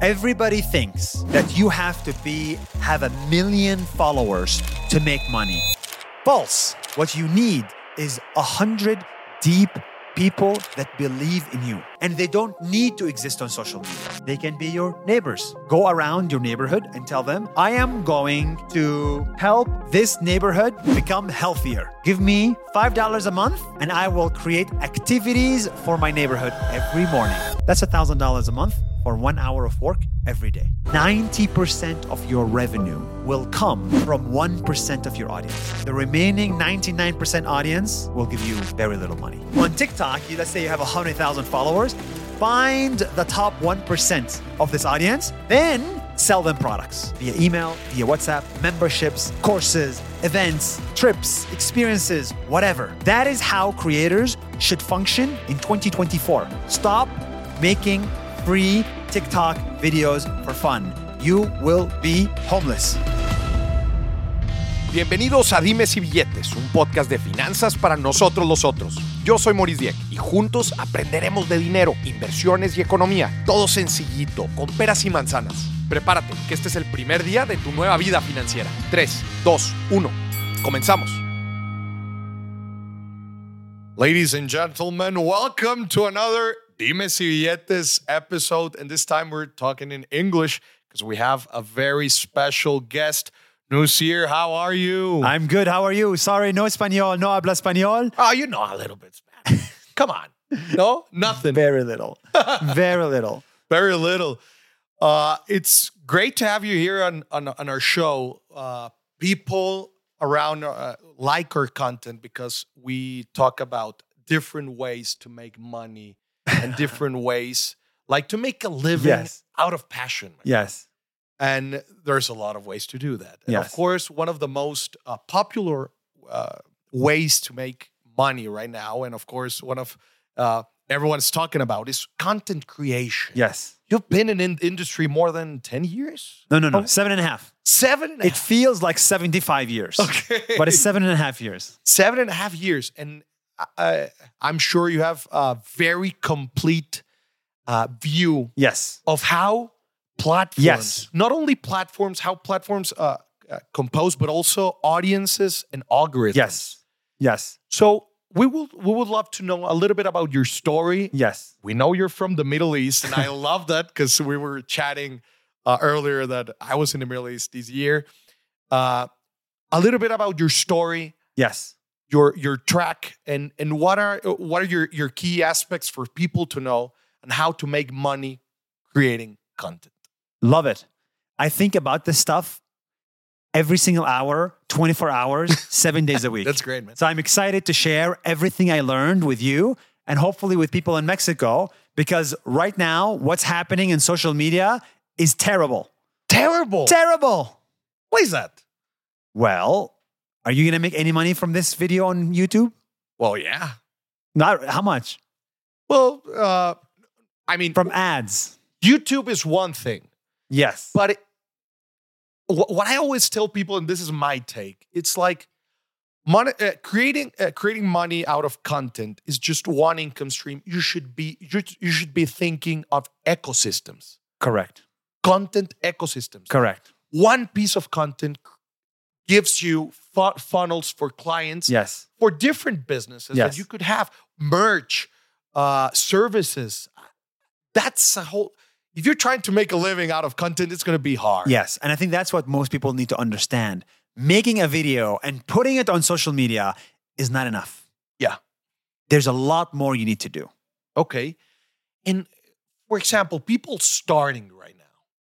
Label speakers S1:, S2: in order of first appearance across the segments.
S1: Everybody thinks that you have to be have a million followers to make money. False. What you need is a hundred deep people that believe in you. And they don't need to exist on social media. They can be your neighbors. Go around your neighborhood and tell them, I am going to help this neighborhood become healthier. Give me $5 a month and I will create activities for my neighborhood every morning. That's $1,000 a month for one hour of work every day. 90% of your revenue will come from 1% of your audience. The remaining 99% audience will give you very little money. On TikTok, you, let's say you have 100,000 followers, find the top 1% of this audience, then sell them products via email, via WhatsApp, memberships, courses, events, trips, experiences, whatever. That is how creators should function in 2024. Stop making free TikTok videos for fun. You will be homeless.
S2: Bienvenidos a Dimes y Billetes, un podcast de finanzas para nosotros los otros. Yo soy Maurice Dieck y juntos aprenderemos de dinero, inversiones y economía. Todo sencillito, con peras y manzanas. Prepárate, que este es el primer día de tu nueva vida financiera. 3, 2, 1. Comenzamos. Ladies and gentlemen, welcome to another Dimes y Billetes episode. And this time we're talking in English because we have a very special guest. Nuseir, how are you?
S1: I'm good. How are you? Sorry, no español, no habla español.
S2: Oh, you know a little bit Spanish. Come on. No, nothing.
S1: Very little. Very little.
S2: Very little. Uh, it's great to have you here on on, on our show. Uh, people around uh, like our content because we talk about different ways to make money and different ways, like to make a living
S1: Yes.
S2: out of passion.
S1: Yes.
S2: And there's a lot of ways to do that. And of course, one of the most uh, popular uh, ways to make money right now, and of course, one of uh, everyone's talking about is content creation.
S1: Yes.
S2: You've been in in industry more than 10 years?
S1: No, no, no.
S2: Oh.
S1: Seven and a half.
S2: Seven and
S1: It
S2: half.
S1: feels like 75 years.
S2: Okay.
S1: But it's seven and a half years.
S2: seven and a half years. And uh, I'm sure you have a very complete uh, view
S1: Yes.
S2: of how platforms,
S1: Yes.
S2: not only platforms, how platforms uh, uh, compose, but also audiences and algorithms.
S1: Yes. Yes.
S2: So we will we would love to know a little bit about your story.
S1: Yes.
S2: We know you're from the Middle East, and I love that because we were chatting uh, earlier that I was in the Middle East this year. Uh, a little bit about your story,
S1: Yes.
S2: Your your track, and and what are what are your your key aspects for people to know and how to make money creating content.
S1: Love it. I think about this stuff every single hour, 24 hours, seven days a week.
S2: That's great, man.
S1: So I'm excited to share everything I learned with you and hopefully with people in Mexico because right now, what's happening in social media is terrible.
S2: Terrible.
S1: Terrible.
S2: Why is that?
S1: Well, are you going to make any money from this video on YouTube?
S2: Well, yeah.
S1: Not how much?
S2: Well, uh, I mean,
S1: From ads.
S2: YouTube is one thing,
S1: Yes.
S2: but it, what I always tell people, and this is my take, it's like money, uh, creating uh, creating money out of content is just one income stream. You should be you, you should be thinking of ecosystems,
S1: Correct.
S2: content ecosystems.
S1: Correct.
S2: One piece of content gives you fu- funnels for clients
S1: Yes.
S2: for different businesses
S1: Yes.
S2: that you could have merch, uh, services. That's a whole. If you're trying to make a living out of content, it's going to be hard.
S1: Yes. And I think that's what most people need to understand. Making a video and putting it on social media is not enough.
S2: Yeah.
S1: There's a lot more you need to do.
S2: Okay. And for example, people starting right now.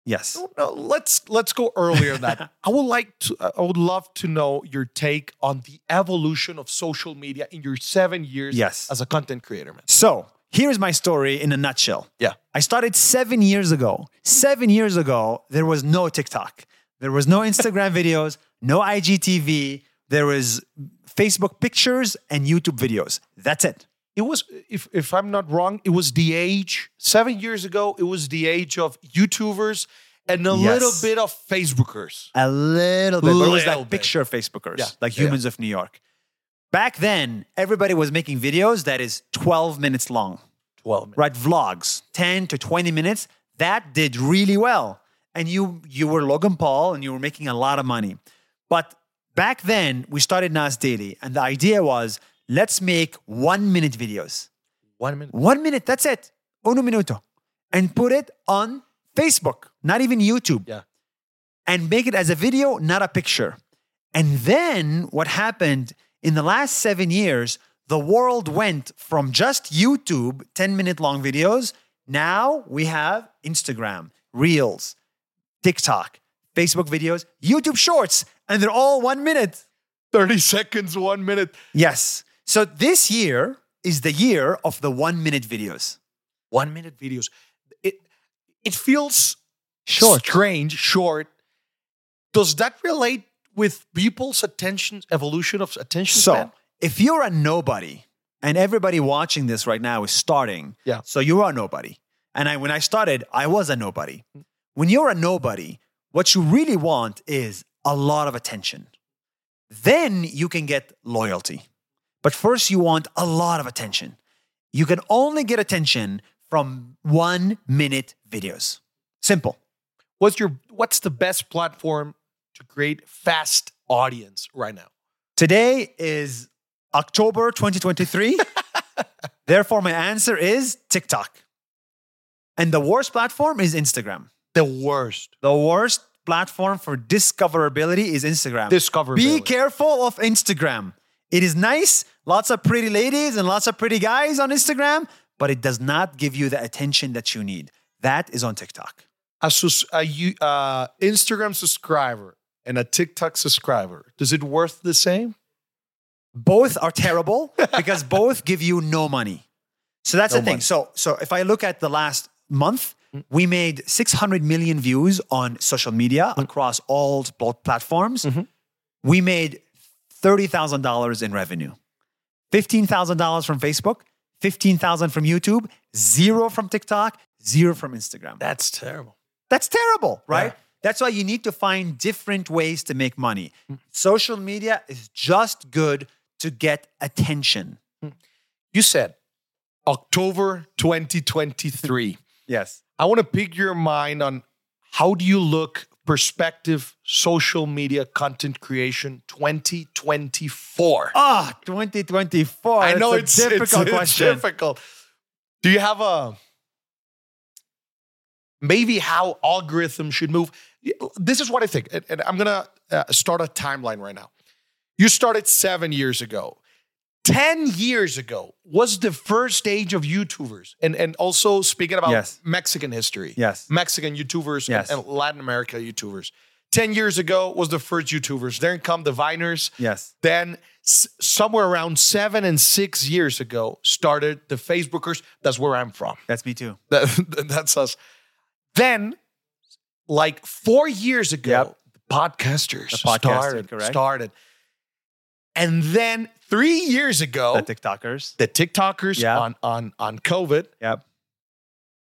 S1: Yes.
S2: No, let's let's go earlier than that. I would like to. Uh, I would love to know your take on the evolution of social media in your seven years
S1: Yes.
S2: as a content creator, man.
S1: So here's my story in a nutshell.
S2: Yeah.
S1: I started seven years ago. Seven years ago, there was no TikTok. There was no Instagram videos, no IGTV. There was Facebook pictures and YouTube videos. That's it.
S2: It was if if I'm not wrong, it was the age seven years ago. It was the age of YouTubers and a
S1: Yes.
S2: little bit of Facebookers.
S1: A little bit. but it was
S2: Little
S1: like
S2: bit.
S1: picture Facebookers,
S2: Yeah.
S1: like
S2: Yeah.
S1: Humans of New York. Back then, everybody was making videos that is 12 minutes long,
S2: Twelve minutes.
S1: right? Vlogs, 10 to 20 minutes. That did really well. And you you were Logan Paul and you were making a lot of money. But back then we started Nas Daily and the idea was let's make 1 minute videos.
S2: One minute.
S1: 1 minute, that's it. Uno minuto. And put it on Facebook, not even YouTube.
S2: Yeah.
S1: And make it as a video, not a picture. And then what happened in the last seven years, the world went from just YouTube, 10 minute long videos. Now we have Instagram, Reels, TikTok, Facebook videos, YouTube Shorts, and they're all one minute.
S2: 30 seconds, one minute.
S1: Yes. So this year is the year of the one minute videos.
S2: One minute videos. It it feels
S1: Short.
S2: strange, short. Does that relate with people's attention, evolution of attention
S1: So
S2: span?
S1: if you're a nobody, and everybody watching this right now is starting,
S2: Yeah.
S1: So you are a nobody. And I, when I started, I was a nobody. When you're a nobody, what you really want is a lot of attention. Then you can get loyalty. But first, you want a lot of attention. You can only get attention from one minute videos. Simple.
S2: What's your what's the best platform to create fast audience right now?
S1: Today is October 2023. Therefore, my answer is TikTok. And the worst platform is Instagram.
S2: The worst.
S1: The worst platform for discoverability is Instagram.
S2: Discoverability.
S1: Be careful of Instagram. It is nice, lots of pretty ladies and lots of pretty guys on Instagram, but it does not give you the attention that you need. That is on TikTok.
S2: A, sus- a you, uh, Instagram subscriber and a TikTok subscriber. Does it worth the same?
S1: both are terrible because both give you no money. So that's
S2: No
S1: the thing.
S2: money.
S1: So so if I look at the last month, we made 600 million views on social media across all pl- platforms. We made $30,000 in revenue. $15,000 from Facebook, 15,000 from YouTube, zero from TikTok, zero from Instagram.
S2: That's terrible.
S1: That's terrible, right?
S2: Yeah.
S1: That's why you need to find different ways to make money. Hmm. Social media is just good to get attention. Hmm.
S2: You said October 2023.
S1: Yes.
S2: I want to pick your mind on how do you look perspective social media content creation 2024?
S1: Ah, 2024.
S2: I know it's
S1: a difficult
S2: it's, it's
S1: question.
S2: difficult. Do you have a maybe how algorithms should move? This is what I think, and- and I'm gonna uh, start a timeline right now. You started seven years ago. 10 years ago was the first age of YouTubers. And, and also speaking about
S1: Yes.
S2: Mexican history.
S1: Yes.
S2: Mexican YouTubers and-
S1: Yes.
S2: and, Latin America YouTubers. 10 years ago was the first YouTubers. Then come the Viners.
S1: Yes.
S2: Then somewhere around seven and six years ago started the Facebookers. That's where I'm from.
S1: That's me too.
S2: That, that's us. Then, like four years ago,
S1: Yep.
S2: the podcasters
S1: The
S2: started.
S1: correct.
S2: Started. And then three years ago,
S1: The TikTokers.
S2: the TikTokers
S1: Yeah.
S2: on, on, on COVID.
S1: Yep.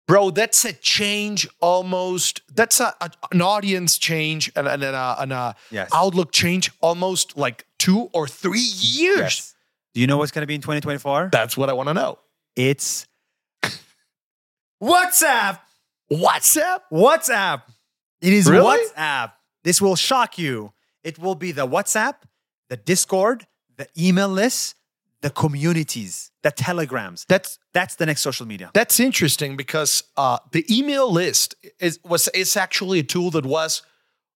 S2: Bro, that's a change almost. That's a, a- an audience change and, and, a, and a
S1: Yes.
S2: outlook change almost like two or three years.
S1: Yes. Do you know what's going to be in 2024?
S2: That's what I want to know.
S1: It's WhatsApp.
S2: WhatsApp?
S1: WhatsApp. It is
S2: Really?
S1: WhatsApp. This will shock you. It will be the WhatsApp, the Discord, the email list, the communities, the telegrams.
S2: That's
S1: That's the next social media.
S2: That's interesting because uh, the email list is was is actually a tool that was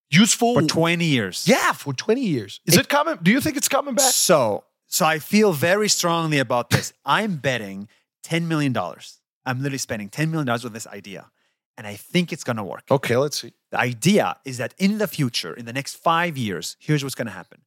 S2: useful
S1: For 20 years.
S2: yeah for 20 years. Is it, coming? Do you think it's coming back?
S1: So, so I feel very strongly about this. I'm betting $10 million. I'm literally spending $10 million with this idea. And I think it's going to work.
S2: Okay, let's see.
S1: The idea is that in the future, in the next five years, here's what's going to happen.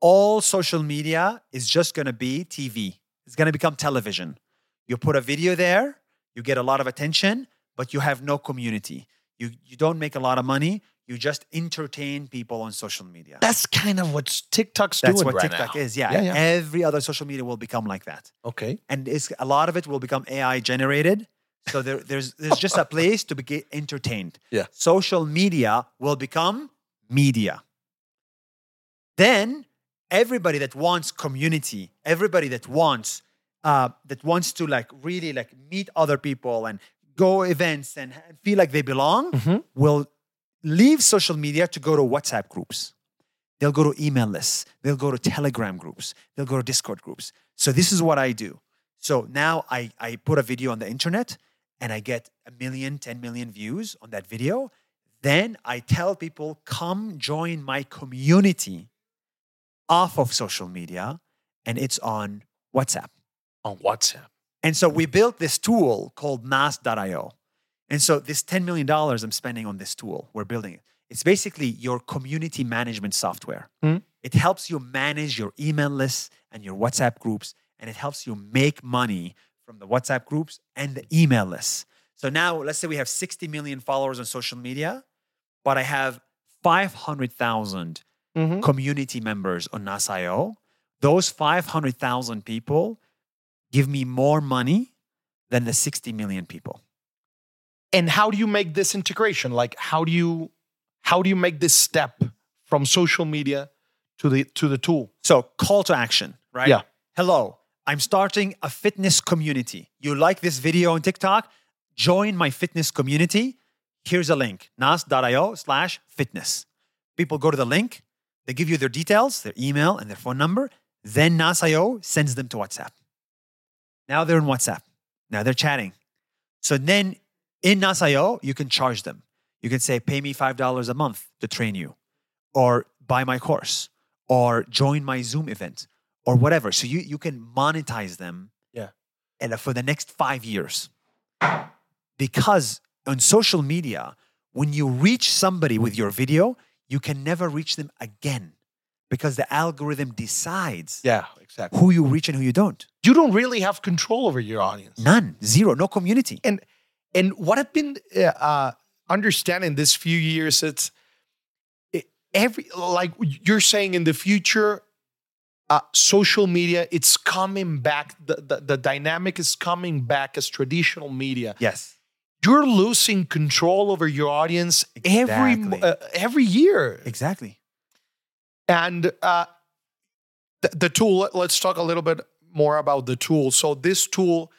S1: All social media is just going to be TV. It's going to become television. You put a video there, you get a lot of attention, but you have no community. You, you don't make a lot of money. You just entertain people on social media.
S2: That's kind of what TikTok's
S1: That's
S2: doing
S1: what
S2: right
S1: TikTok
S2: now.
S1: is. Yeah.
S2: yeah, yeah.
S1: Every other social media will become like that.
S2: Okay.
S1: And it's, a lot of it will become AI generated. So there, there's, there's just a place to be entertained.
S2: Yeah.
S1: Social media will become media. Then everybody that wants community, everybody that wants uh, that wants to like really like meet other people and go events and feel like they belong
S2: Mhm.
S1: will leave social media to go to WhatsApp groups. They'll go to email lists. They'll go to Telegram groups. They'll go to Discord groups. So this is what I do. So now I, I put a video on the internet and I get a million, 10 million views on that video. Then I tell people, come join my community off of social media, and it's on WhatsApp.
S2: On WhatsApp.
S1: And so we built this tool called nas.io. And so this $10 million I'm spending on this tool, we're building it. It's basically your community management software.
S2: Hmm.
S1: It helps you manage your email lists and your WhatsApp groups, and it helps you make money from the WhatsApp groups and the email lists. So now let's say we have 60 million followers on social media, but I have 500,000
S2: Mhm.
S1: community members on NAS.io. Those 500,000 people give me more money than the 60 million people.
S2: And how do you make this integration? Like how do you how do you make this step from social media to the to the tool?
S1: So, call to action, right?
S2: Yeah.
S1: Hello, I'm starting a fitness community. You like this video on TikTok? Join my fitness community. Here's a link nas.io slash fitness. People go to the link, they give you their details, their email, and their phone number. Then nas.io sends them to WhatsApp. Now they're in WhatsApp. Now they're chatting. So then in nas.io, you can charge them. You can say, pay me $5 a month to train you, or buy my course, or join my Zoom event, or whatever. So you, you can monetize them
S2: Yeah.
S1: and uh, for the next five years. Because on social media, when you reach somebody with your video, you can never reach them again because the algorithm decides
S2: Yeah, exactly.
S1: who you reach and who you don't.
S2: You don't really have control over your audience.
S1: None, zero, no community.
S2: And and what I've been uh, uh, understanding this few years, it's it, every like you're saying in the future, uh, social media it's coming back. The, the the dynamic is coming back as traditional media.
S1: Yes.
S2: You're losing control over your audience every uh, every year.
S1: Exactly.
S2: And uh, the, the tool. let- Let's talk a little bit more about the tool. So this tool,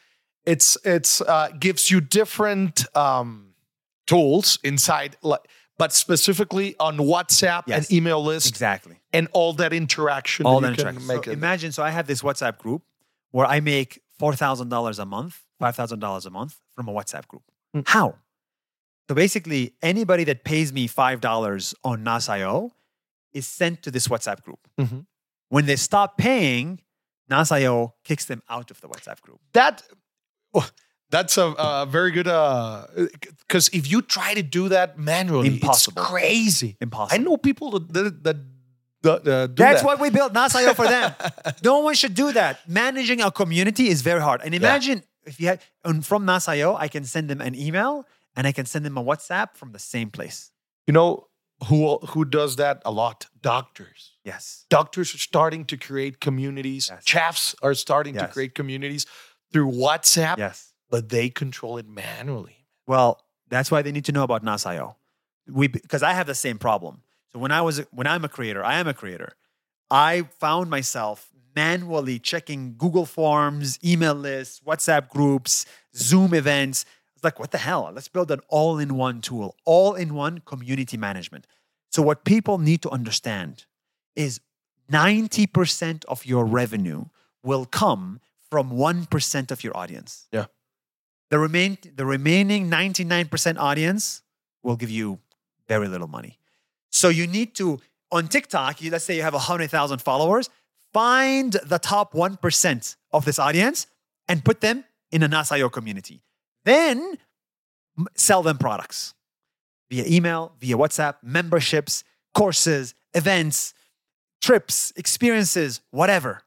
S2: it's it's uh, gives you different um, tools inside, but specifically on WhatsApp
S1: Yes.
S2: and email list
S1: Exactly.
S2: and all that interaction.
S1: All
S2: that
S1: that interaction.
S2: make
S1: So
S2: it.
S1: imagine, so I have this WhatsApp group where I make $4,000 a month, $5,000 a month from a WhatsApp group.
S2: Hmm.
S1: How? So basically, anybody that pays me $5 on NAS.io is sent to this WhatsApp group.
S2: Mhm.
S1: When they stop paying, NAS.io kicks them out of the WhatsApp group.
S2: that oh, that's a, a very good because if you try to do that manually,
S1: Impossible.
S2: it's crazy.
S1: Impossible.
S2: I know people that that, that, that, uh, do
S1: That's
S2: that.
S1: what we built NAS.io for them. no one should do that. Managing a community is very hard. And imagine if you had and from NAS.io, I can send them an email and I can send them a WhatsApp from the same place.
S2: You know who who does that a lot? Doctors.
S1: Yes.
S2: Doctors are starting to create communities.
S1: Yes.
S2: Chefs are starting to create communities through WhatsApp,
S1: Yes.
S2: but they control it manually.
S1: Well, that's why they need to know about NAS.io. We because I have the same problem. So when I was when I'm a creator, I am a creator. I found myself manually checking Google Forms, email lists, WhatsApp groups, Zoom events. It's like, what the hell? Let's build an all-in-one tool, all-in-one community management. So what people need to understand is 90% of your revenue will come from 1% of your audience.
S2: Yeah.
S1: The remain the remaining 99% audience will give you very little money. So you need to on TikTok, you, let's say you have 100,000 followers, find the top 1% of this audience and put them in a NAS.io community. Then sell them products via email, via WhatsApp, memberships, courses, events, trips, experiences, whatever.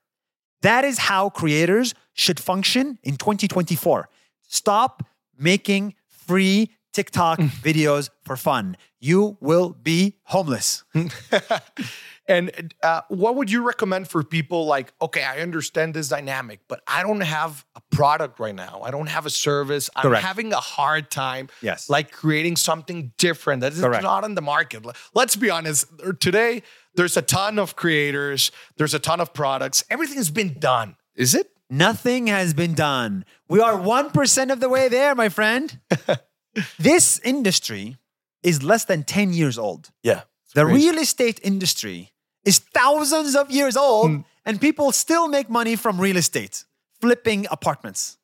S1: That is how creators should function in 2024. Stop making free TikTok videos for fun. You will be homeless.
S2: and uh, what would you recommend for people like, okay, I understand this dynamic, but I don't have a product right now. I don't have a service. I'm
S1: Correct.
S2: having a hard time
S1: Yes.
S2: like creating something different that is
S1: Correct.
S2: not on the market. Let's be honest. Today, there's a ton of creators, there's a ton of products. Everything has been done. Is it?
S1: nothing has been done. We are 1% of the way there, my friend. this industry is less than 10 years old.
S2: Yeah.
S1: The
S2: crazy.
S1: real estate industry is thousands of years old, hmm. and people still make money from real estate, flipping apartments.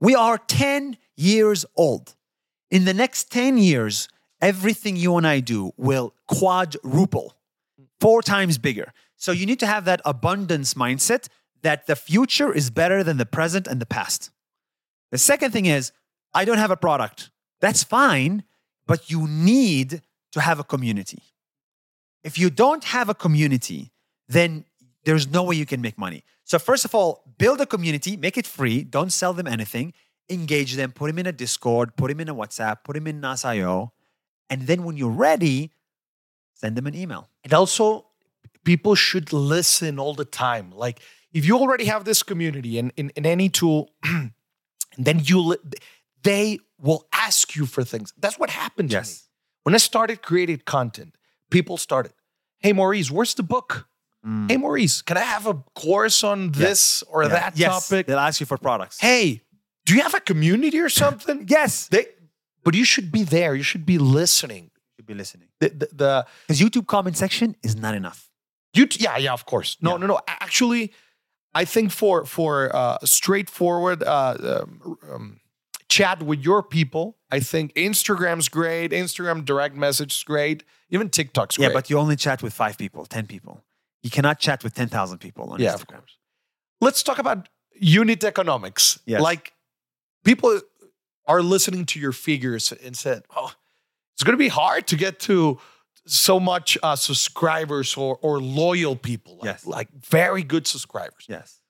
S1: We are 10 years old. In the next 10 years, everything you and I do will quadruple, four times bigger. So you need to have that abundance mindset that the future is better than the present and the past. The second thing is, I don't have a product. That's fine, but you need to have a community. If you don't have a community, then there's no way you can make money. So, first of all, build a community, make it free, don't sell them anything, engage them, put them in a Discord, put them in a WhatsApp, put them in NAS.io. And then when you're ready, send them an email.
S2: And also, people should listen all the time. Like, if you already have this community in, in, in any tool, then you they will ask you for things. That's what happened to
S1: Yes.
S2: me. When I started creating content, people started, Hey Moris, where's the book? Hey Moris, can I have a course on this or
S1: Yeah.
S2: that
S1: yes,
S2: topic?
S1: They'll ask you for products.
S2: Hey, do you have a community or something?
S1: yes.
S2: They, but you should be there. You should be listening.
S1: Should be listening.
S2: The, the, the
S1: Because YouTube comment section is not enough.
S2: You yeah yeah of course no
S1: Yeah.
S2: no no actually I think for for uh, straightforward uh, um, um, chat with your people I think Instagram's great Instagram direct message is great even TikTok's great.
S1: Yeah, but you only chat with five people, 10 people. You cannot chat with 10,000 people on
S2: yeah
S1: Instagram.
S2: let's talk about unit economics
S1: Yes.
S2: like people are listening to your figures and said oh it's going to be hard to get to so much uh, subscribers or or loyal people like,
S1: Yes.
S2: like very good subscribers
S1: Yes.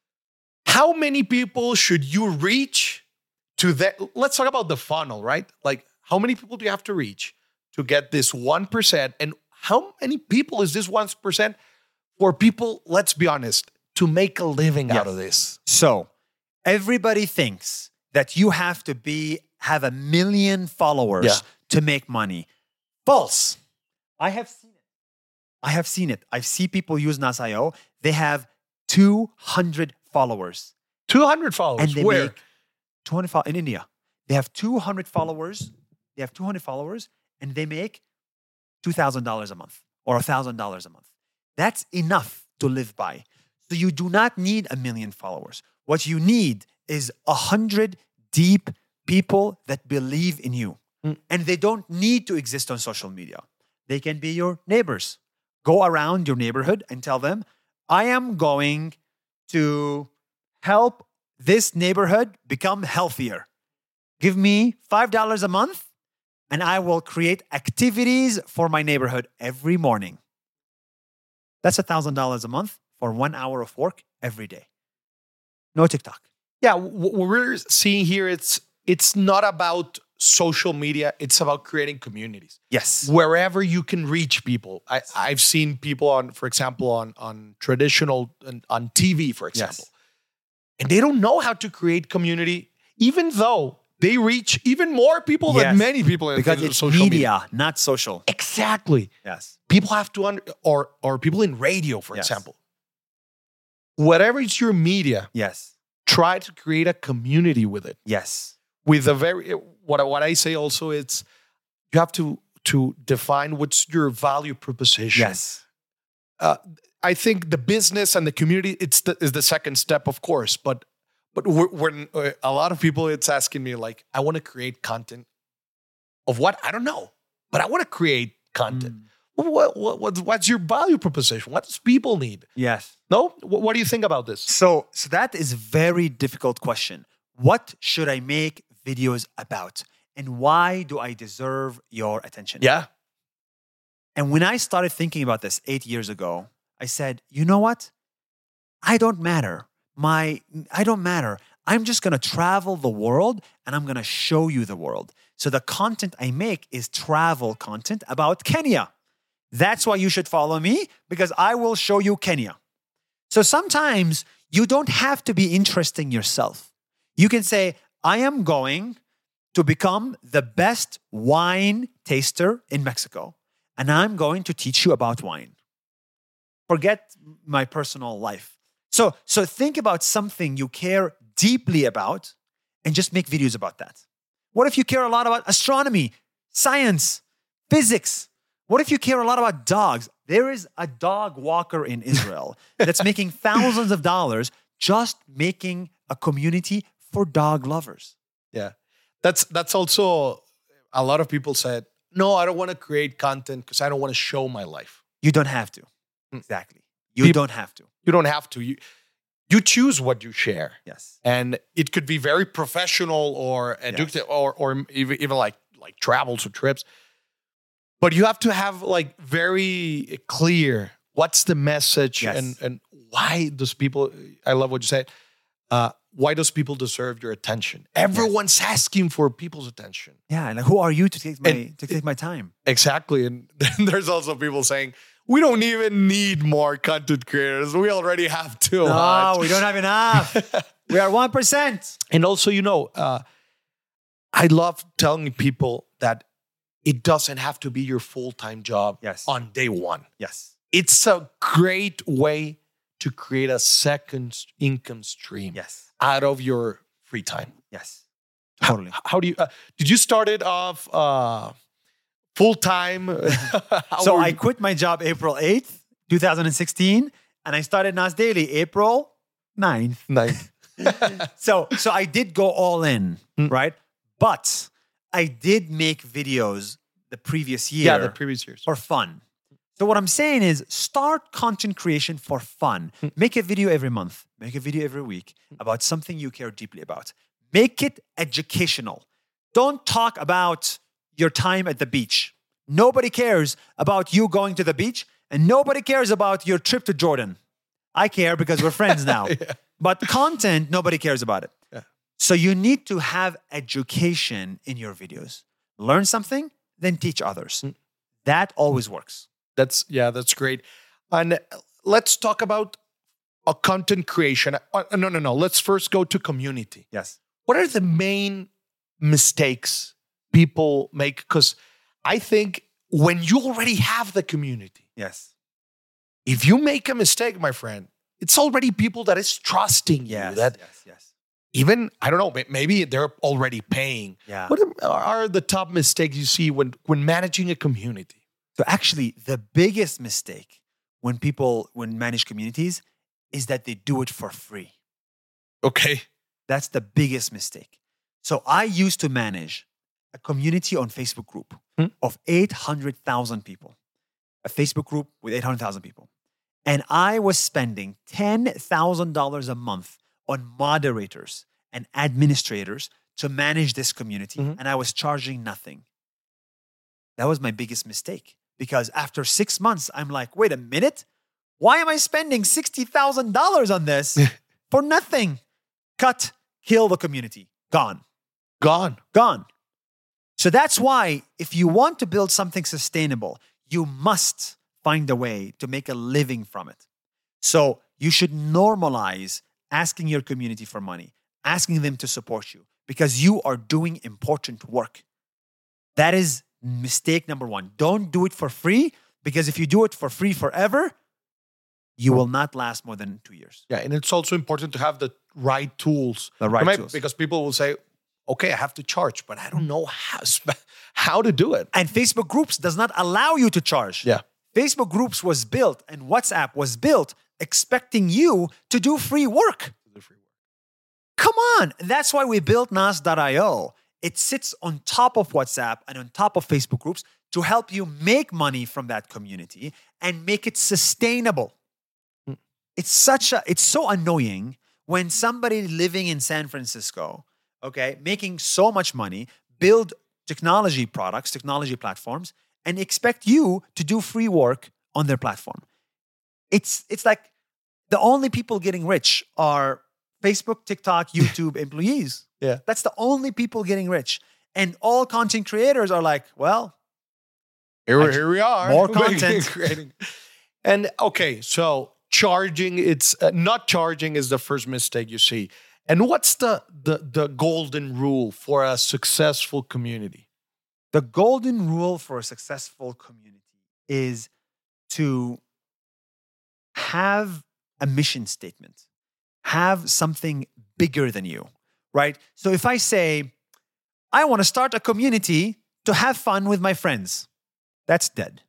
S2: how many people should you reach to that let's talk about the funnel right like how many people do you have to reach to get this 1% and how many people is this 1% for people let's be honest to make a living out of this
S1: So everybody thinks that you have to be have a million followers
S2: Yeah.
S1: to make money. False. I have seen it. I have seen it. I see people use NAS.io. They have 200 followers.
S2: 200 followers
S1: and they
S2: where
S1: make 200 fol- in India. They have 200 followers. They have 200 followers and they make $2,000 a month or $1,000 a month. That's enough to live by. So you do not need a million followers. What you need is a hundred deep people that believe in you.
S2: Mm.
S1: And they don't need to exist on social media. They can be your neighbors. Go around your neighborhood and tell them, I am going to help this neighborhood become healthier. Give me $5 a month and I will create activities for my neighborhood every morning. That's $1,000 a month for one hour of work every day. No TikTok.
S2: yeah what we're seeing here it's it's not about social media it's about creating communities
S1: Yes.
S2: wherever you can reach people. I, I've seen people on, for example, on on traditional on, on TV, for example, and they don't know how to create community, even though they reach even more people
S1: Yes.
S2: than many people in,
S1: Because it's
S2: social
S1: media, not social.
S2: Exactly.
S1: Yes.
S2: People have to under or or people in radio, for
S1: Yes.
S2: example. Whatever is your media,
S1: Yes.
S2: try to create a community with it.
S1: Yes.
S2: with a very what I- what I say also it's you have to to define what's your value proposition.
S1: Yes.
S2: Uh, I think the business and the community it's the, is the second step, of course, but but when uh, a lot of people it's asking me like I want to create content of what I don't know, but I want to create content.
S1: Mm.
S2: What, what, what what's your value proposition? What does people need?
S1: Yes.
S2: No, what, what do you think about this?
S1: So, so that is very difficult question. What should I make videos about? And why do I deserve your attention?
S2: Yeah,
S1: And when I started thinking about this eight years ago, I said, you know what? I don't matter. My I don't matter. I'm just gonna travel the world and I'm gonna show you the world. So the content I make is travel content about Kenya. That's why you should follow me because I will show you Kenya. So sometimes you don't have to be interesting yourself. You can say, I am going to become the best wine taster in Mexico, and I'm going to teach you about wine. Forget my personal life. So, so think about something you care deeply about and just make videos about that. What if you care a lot about astronomy, science, physics? What if you care a lot about dogs? There is a dog walker in Israel that's making thousands of dollars just making a community for dog lovers.
S2: Yeah. That's that's also a lot of people said, "No, I don't want to create content because I don't want to show my life."
S1: You don't have to.
S2: Mm.
S1: Exactly. You
S2: Peop-
S1: don't have to.
S2: You don't have to. You you choose what you share.
S1: Yes.
S2: and it could be very professional or educative or or even, even like like travels or trips but you have to have like very clear what's the message
S1: Yes.
S2: and and why does people i love what you said uh why does people deserve your attention everyone's asking for people's attention
S1: Yeah. Like, who are you to take my
S2: And-
S1: to take my time?
S2: exactly and then there's also people saying we don't even need more content creators we already have too
S1: No,
S2: much
S1: we don't have enough. we are one percent.
S2: And also, you know, uh, I love telling people that it doesn't have to be your full time job
S1: Yes.
S2: on day one.
S1: Yes.
S2: It's a great way to create a second income stream
S1: Yes.
S2: out of your free time.
S1: Yes.
S2: How-
S1: Totally.
S2: How, do you? Uh, did you start it off uh, full time?
S1: So I quit my job April 8th, 2016, and I started Nas Daily April 9th.
S2: Ninth.
S1: So so I did go all in,
S2: Mm.
S1: right? But I did make videos the previous year
S2: Yeah, the previous years.
S1: for fun. So what I'm saying is start content creation for fun.
S2: Hmm.
S1: Make a video every month, make a video every week about something you care deeply about. Make it educational. Don't talk about your time at the beach. Nobody cares about you going to the beach and nobody cares about your trip to Jordan. I care because we're friends now. But content, nobody cares about it.
S2: Yeah.
S1: So you need to have education in your videos. Learn something, then teach others.
S2: Mm.
S1: That always works.
S2: That's yeah, that's great. And let's talk about a content creation. Uh, no, no, no. Let's first go to community.
S1: Yes.
S2: What are the main mistakes people make? Because I think when you already have the community,
S1: Yes.
S2: if you make a mistake, my friend, it's already people that is trusting
S1: Yes.
S2: you. That
S1: yes. Yes.
S2: even I don't know, maybe they're already paying.
S1: Yeah.
S2: What are are the top mistakes you see when when managing a community?
S1: So actually, the biggest mistake when people when manage communities is that they do it for free.
S2: Okay.
S1: That's the biggest mistake. So I used to manage a community on Facebook group
S2: Hmm.
S1: of 800,000 people. A Facebook group with 800,000 people. And I was spending $10,000 a month on moderators and administrators to manage this community
S2: Mhm.
S1: and I was charging nothing. That was my biggest mistake because after 6 months I'm like, "Wait a minute. Why am I spending $60,000 on this for nothing?" cut, kill the community. Gone.
S2: Gone.
S1: Gone. So that's why if you want to build something sustainable, you must find a way to make a living from it. So you should normalize asking your community for money, asking them to support you because you are doing important work. That is mistake number one. Don't do it for free because if you do it for free forever, you will not last more than two years.
S2: Yeah, and it's also important to have the right tools.
S1: The right tools.
S2: Because people will say, "Okay, I have to charge, but I don't mm. know how how to do it."
S1: And Facebook groups does not allow you to charge.
S2: Yeah.
S1: Facebook groups was built and WhatsApp was built expecting you to do free work. Come on. That's why we built Nas.io. It sits on top of WhatsApp and on top of Facebook groups to help you make money from that community and make it sustainable. Hmm. It's such a it's so annoying when somebody living in San Francisco, okay, making so much money, build technology products, technology platforms, and expect you to do free work on their platform. It's it's like the only people getting rich are Facebook, TikTok, YouTube employees.
S2: Yeah.
S1: That's the only people getting rich. And all content creators are like, well,
S2: Here, here we are.
S1: more content.
S2: creating. And okay, so charging, it's uh, not charging is the first mistake you see. And what's the, the the golden rule for a successful community?
S1: the golden rule for a successful community is to have a mission statement. Have something bigger than you, right? So if I say, I want to start a community to have fun with my friends, that's dead.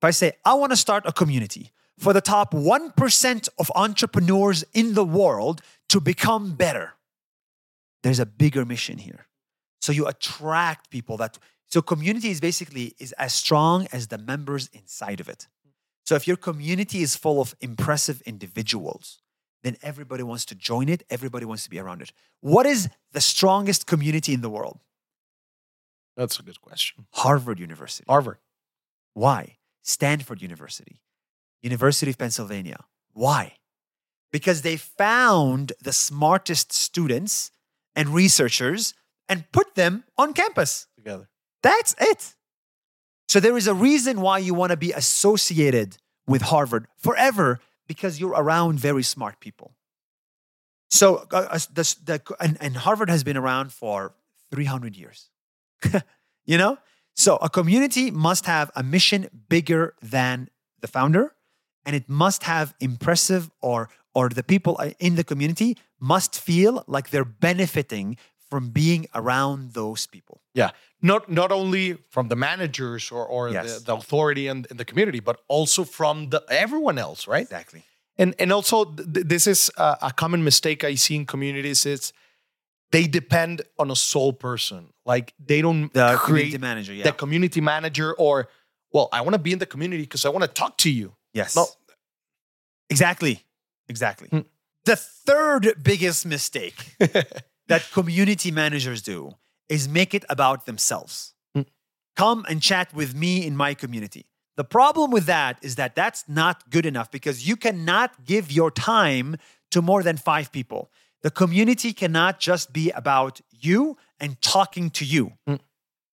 S1: If I say, I want to start a community for the top 1% of entrepreneurs in the world to become better, there's a bigger mission here. So you attract people that so community is basically is as strong as the members inside of it. So if your community is full of impressive individuals, then everybody wants to join it, everybody wants to be around it. What is the strongest community in the world?
S2: That's a good question.
S1: Harvard University.
S2: Harvard.
S1: Why? Stanford University, University of Pennsylvania. Why? Because they found the smartest students and researchers and put them on campus.
S2: Together.
S1: That's it. So there is a reason why you want to be associated with Harvard forever because you're around very smart people. So uh, uh, the, the, and, and Harvard has been around for 300 years. you know? So a community must have a mission bigger than the founder and it must have impressive or or the people uh, in the community must feel like they're benefiting from being around those people.
S2: Yeah, not not only from the managers or or
S1: Yes.
S2: the, the authority in, in the community, but also from the everyone else, right?
S1: Exactly.
S2: And and also th- this is a, a common mistake I see in communities. It's they depend on a sole person. Like they don't
S1: The
S2: create
S1: community manager, yeah.
S2: the community manager or well, I want to be in the community because I want to talk to you.
S1: Yes.
S2: No.
S1: Exactly. Exactly.
S2: Hmm.
S1: The third biggest mistake that community managers do is make it about themselves.
S2: Hmm.
S1: Come and chat with me in my community. The problem with that is that that's not good enough because you cannot give your time to more than five people. The community cannot just be about you and talking to you.
S2: Hmm.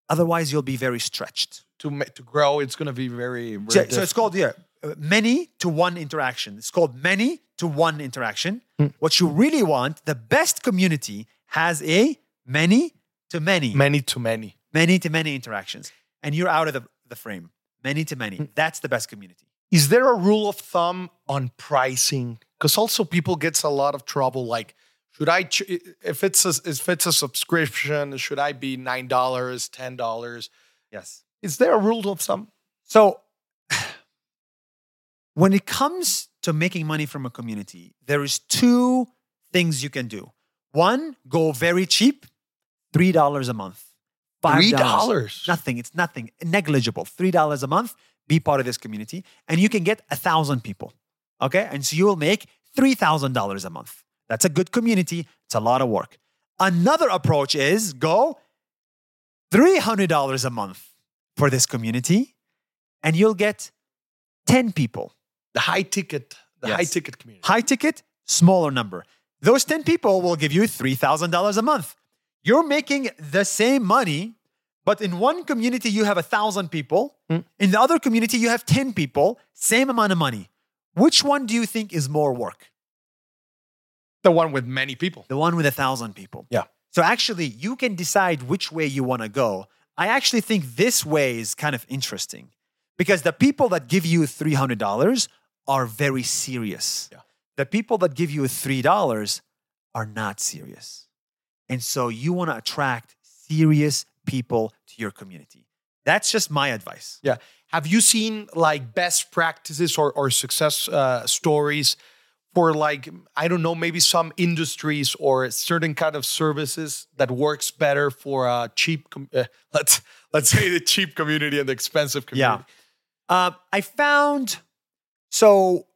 S1: Otherwise, you'll be very stretched.
S2: to ma- to grow, it's going to be very, very
S1: So, so it's called yeah, many to one interaction. It's called many to one interaction.
S2: Hmm.
S1: What you really want, the best community has a many to many,
S2: many to many.
S1: many to many interactions, and you're out of the, the frame. Many to many.
S2: Hmm.
S1: That's the best community.
S2: Is there a rule of thumb on pricing? Because also people gets a lot of trouble. Like, should I ch- if it's a, if it's a subscription, should I be nine dollars, ten dollars?
S1: Yes.
S2: Is there a rule of thumb?
S1: So, when it comes to making money from a community, there is two things you can do. One, go very cheap, three dollars a month.
S2: Three
S1: $5.
S2: dollars.
S1: Nothing. It's nothing. Negligible. Three dollars a month. Be part of this community, and you can get a thousand people. Okay, and so you will make three thousand dollars a month. That's a good community. It's a lot of work. Another approach is go three hundred dollars a month for this community, and you'll get ten people.
S2: The high ticket, the
S1: Yes.
S2: high ticket community.
S1: High ticket, smaller number. Those 10 people will give you $3,000 a month. You're making the same money, but in one community you have a thousand people.
S2: Mm.
S1: In the other community you have 10 people, same amount of money. Which one do you think is more work?
S2: The one with many people.
S1: The one with a thousand people.
S2: Yeah.
S1: So actually, you can decide which way you want to go. I actually think this way is kind of interesting because the people that give you $300 are very serious.
S2: Yeah.
S1: The people that give you $3 are not serious. And so you want to attract serious people to your community. That's just my advice.
S2: Yeah. Have you seen like best practices or, or success uh, stories for like, I don't know, maybe some industries or certain kind of services that works better for a cheap, uh, let's, let's say the cheap community and the expensive community.
S1: Uh, I found so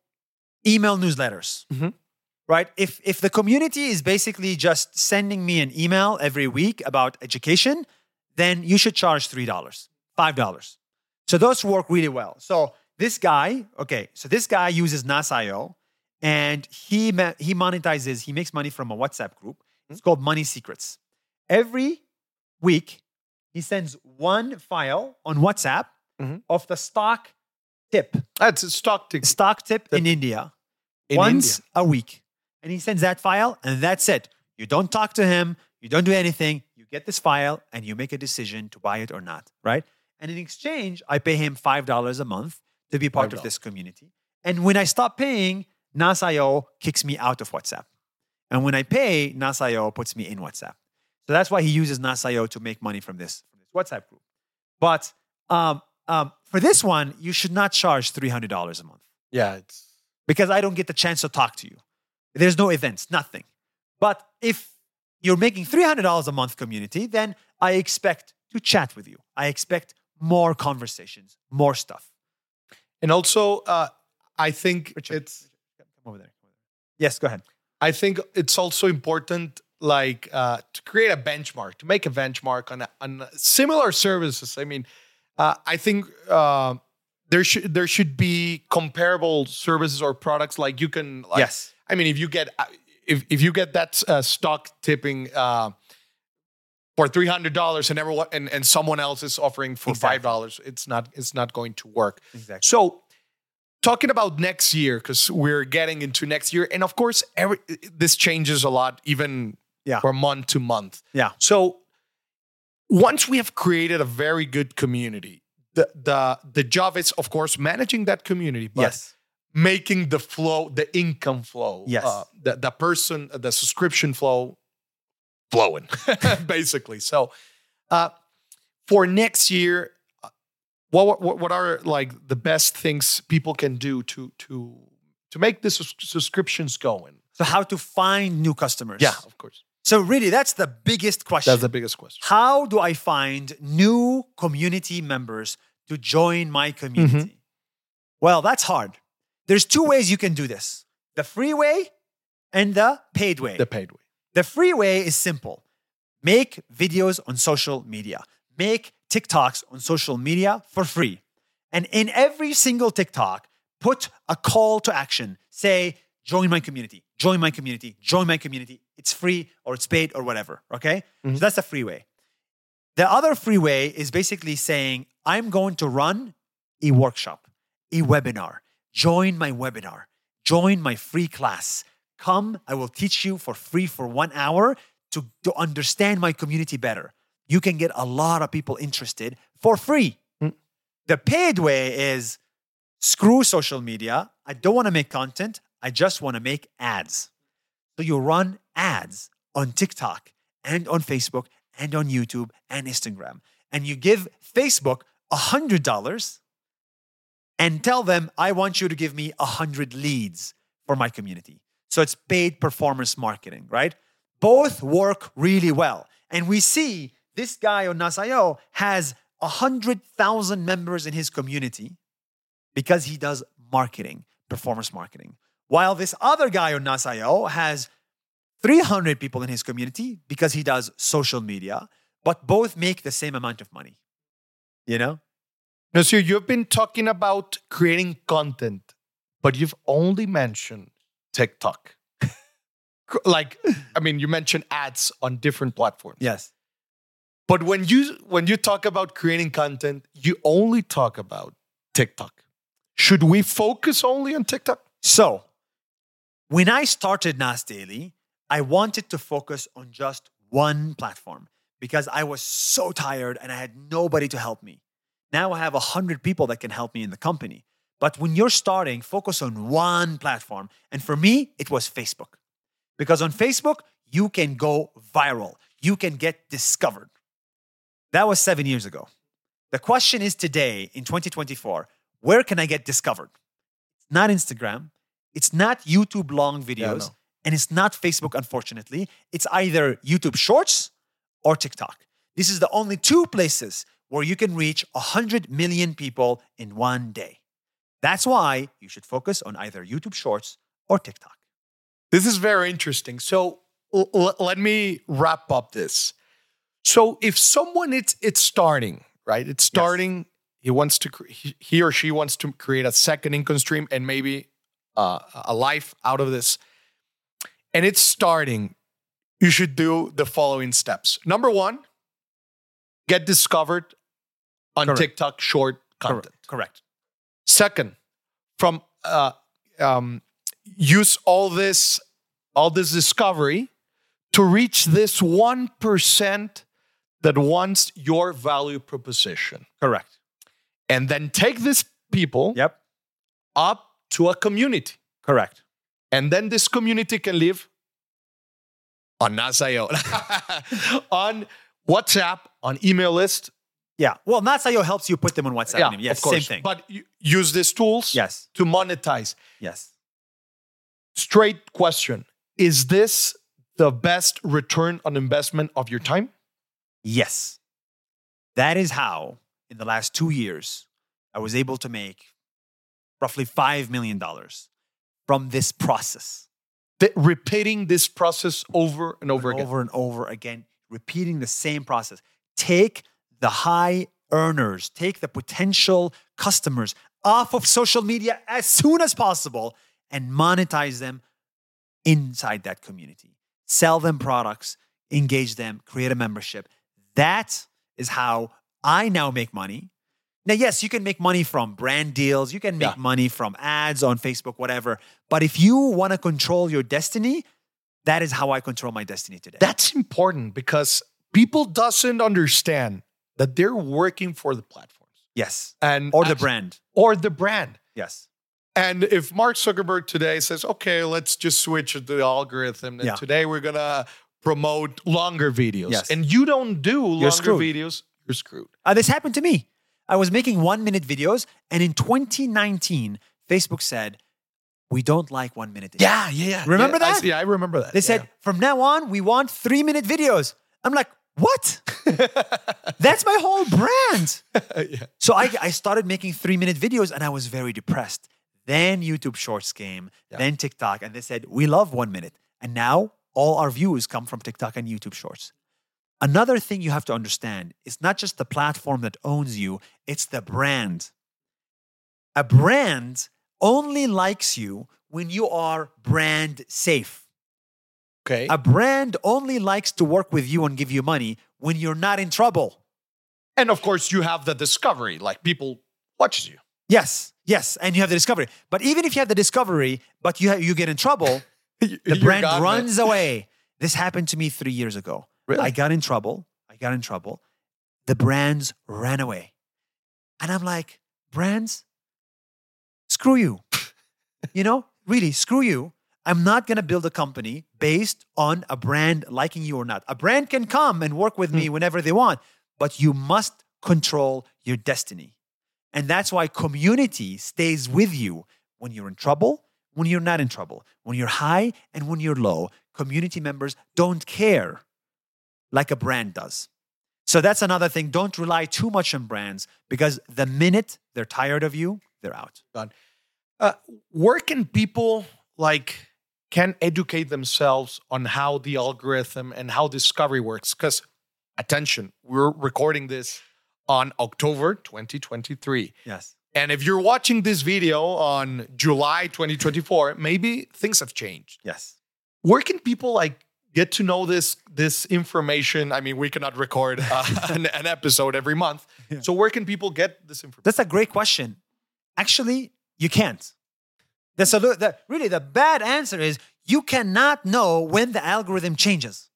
S1: email newsletters,
S2: Mhm.
S1: right? If if the community is basically just sending me an email every week about education, then you should charge three dollars, five dollars. So those work really well. So this guy, okay, so this guy uses NAS.io and he he monetizes. He makes money from a WhatsApp group. It's called Money Secrets. Every week, he sends one file on WhatsApp
S2: Mhm.
S1: of the stock tip,
S2: That's a stock tip.
S1: stock tip in India
S2: in
S1: once
S2: India.
S1: a week. And he sends that file, and that's it. You don't talk to him, you don't do anything. You get this file, and you make a decision to buy it or not, right? And in exchange, I pay him $5 a month to be part of
S2: $5.
S1: this community. And when I stop paying, Nas.io kicks me out of WhatsApp. And when I pay, Nas.io puts me in WhatsApp. So that's why he uses Nas.io to make money from this, from this WhatsApp group. But um, um, for this one, you should not charge $300 a month
S2: Yeah, it's
S1: because I don't get the chance to talk to you. There's no events, nothing. But if you're making $300 a month community, then I expect to chat with you. I expect more conversations, more stuff.
S2: and also uh, I think
S1: Richard.
S2: it's
S1: Come over there. Come over there. Yes, go ahead.
S2: I think it's also important, like uh, to create a benchmark, to make a benchmark on on similar services. I mean, uh, I think uh, there should there should be comparable services or products. Like you can, like,
S1: yes.
S2: I mean, if you get uh, if if you get that uh, stock tipping uh, for three hundred dollars and everyone and, and someone else is offering for
S1: Exactly.
S2: five dollars, it's not it's not going to work.
S1: Exactly.
S2: So, talking about next year, because we're getting into next year, and of course, every this changes a lot, even
S1: Yeah.
S2: from month to month.
S1: Yeah.
S2: So, once we have created a very good community, the the the job is, of course, managing that community, but
S1: yes.
S2: making the flow, the income flow,
S1: Yes.
S2: uh, the the person, the subscription flow, flowing, basically. So, uh, for next year, uh, what, what what are like the best things people can do to to to make the subscriptions going?
S1: So, how to find new customers?
S2: Yeah, of course.
S1: So, really, that's the biggest question.
S2: That's the biggest question.
S1: How do I find new community members to join my community?
S2: Mm-hmm.
S1: Well, that's hard. There's two ways you can do this the free way and the paid way.
S2: The paid way.
S1: The free way is simple make videos on social media, make TikToks on social media for free. And in every single TikTok, put a call to action. Say, join my community, join my community, join my community. It's free or it's paid or whatever. Okay? So mm-hmm. that's the free way. The other free way is basically saying, I'm going to run a workshop, a webinar. Join my webinar, join my free class. Come, I will teach you for free for one hour to, to understand my community better. You can get a lot of people interested for free. Mm. The paid way is screw social media. I don't want to make content. I just want to make ads. So you run ads on TikTok and on Facebook and on YouTube and Instagram. And you give Facebook $100 and tell them, I want you to give me 100 leads for my community. So it's paid performance marketing, right? Both work really well. And we see this guy on Nas.io has 100,000 members in his community because he does marketing, performance marketing. While this other guy on Nas.io has 300 people in his community because he does social media, but both make the same amount of money. You know?
S2: Nuseir, you've been talking about creating content, but you've only mentioned TikTok. like, I mean, you mentioned ads on different platforms.
S1: Yes.
S2: But when you when you talk about creating content, you only talk about TikTok. Should we focus only on TikTok?
S1: So, when I started Nas Daily, I wanted to focus on just one platform because I was so tired and I had nobody to help me. Now I have 100 people that can help me in the company. But when you're starting, focus on one platform. And for me, it was Facebook. Because on Facebook, you can go viral, you can get discovered. That was seven years ago. The question is today, in 2024, where can I get discovered? It's not Instagram, it's not YouTube long videos,
S2: no.
S1: and it's not Facebook, unfortunately. It's either YouTube Shorts or TikTok. This is the only two places where you can reach 100 million people in one day. That's why you should focus on either YouTube Shorts or TikTok.
S2: This is very interesting. So l- l- let me wrap up this. So if someone it's it's starting, right? It's starting. He wants to he or she wants to create a second income stream and maybe uh, a life out of this. And it's starting. You should do the following steps. Number one, get discovered on
S1: Correct.
S2: TikTok short content.
S1: Correct.
S2: Second, from uh, um, use all this all this discovery to reach this one percent that wants your value proposition,
S1: Correct.
S2: and then take these people
S1: Yep.
S2: up to a community.
S1: Correct.
S2: And then this community can live on Nas.io, on WhatsApp, on email list.
S1: Yeah. Well, Nas.io helps you put them on WhatsApp.
S2: yeah,
S1: yes,
S2: of course.
S1: same thing.
S2: But you use these tools
S1: yes.
S2: to monetize.
S1: Yes.
S2: Straight question Is this the best return on investment of your time?
S1: Yes. That is how, in the last two years, I was able to make roughly $5 million from this process.
S2: Th- repeating this process over and over again.
S1: Over and over again, repeating the same process. Take the high earners, take the potential customers off of social media as soon as possible and monetize them inside that community. Sell them products, engage them, create a membership. That is how I now make money. Now, yes, you can make money from brand deals, you can make
S2: Yeah.
S1: money from ads on Facebook, whatever. But if you want to control your destiny, that is how I control my destiny today.
S2: That's important because people doesn't understand that they're working for the platforms
S1: yes.
S2: and
S1: Or the brand.
S2: or the brand.
S1: Yes.
S2: And if Mark Zuckerberg today says, "Okay, let's just switch the algorithm, and
S1: Yeah.
S2: today we're gonna promote longer videos,"
S1: Yes.
S2: and you don't do longer
S1: screwed.
S2: videos, you're screwed.
S1: Uh, this happened to me. I was making one minute videos, and in 2019, Facebook said, We don't like one minute. videos."
S2: Yeah, yeah, yeah.
S1: Remember
S2: Yeah, I-
S1: that?
S2: yeah, I remember that.
S1: They
S2: yeah.
S1: said, From now on, we want three minute videos. I'm like, What? That's my whole brand.
S2: yeah.
S1: So I, I started making three minute videos and I was very depressed. Then YouTube Shorts came,
S2: Yeah.
S1: then TikTok, and they said, We love one minute. And now all our views come from TikTok and YouTube Shorts. Another thing you have to understand is not just the platform that owns you, it's the brand. A brand only likes you when you are brand safe.
S2: Okay.
S1: A brand only likes to work with you and give you money when you're not in trouble.
S2: and of course, you have the discovery, like people watches you.
S1: Yes, yes, and you have the discovery. But even if you have the discovery, but you ha- you get in trouble, the brand runs away. This happened to me three years ago. I got in trouble. I got in trouble. The brands ran away, and I'm like, brands, screw you. you know, really, screw you. I'm not gonna build a company based on a brand liking you or not. A brand can come and work with me
S2: Hmm.
S1: whenever they want, but you must control your destiny. And that's why community stays with you when you're in trouble, when you're not in trouble, when you're high and when you're low. Community members don't care like a brand does. So that's another thing. Don't rely too much on brands because the minute they're tired of you, they're out.
S2: Uh, where can people like can educate themselves on how the algorithm and how discovery works? Because attention, we're recording this on October 2023.
S1: Yes.
S2: And if you're watching this video on July 2024, maybe things have changed.
S1: Yes.
S2: Where can people like get to know this this information? I mean, we cannot record uh, an, an episode every month.
S1: Yeah.
S2: So where can people get this information?
S1: That's a great question. Actually, you can't. The, solu- the really the bad answer is you cannot know when the algorithm changes.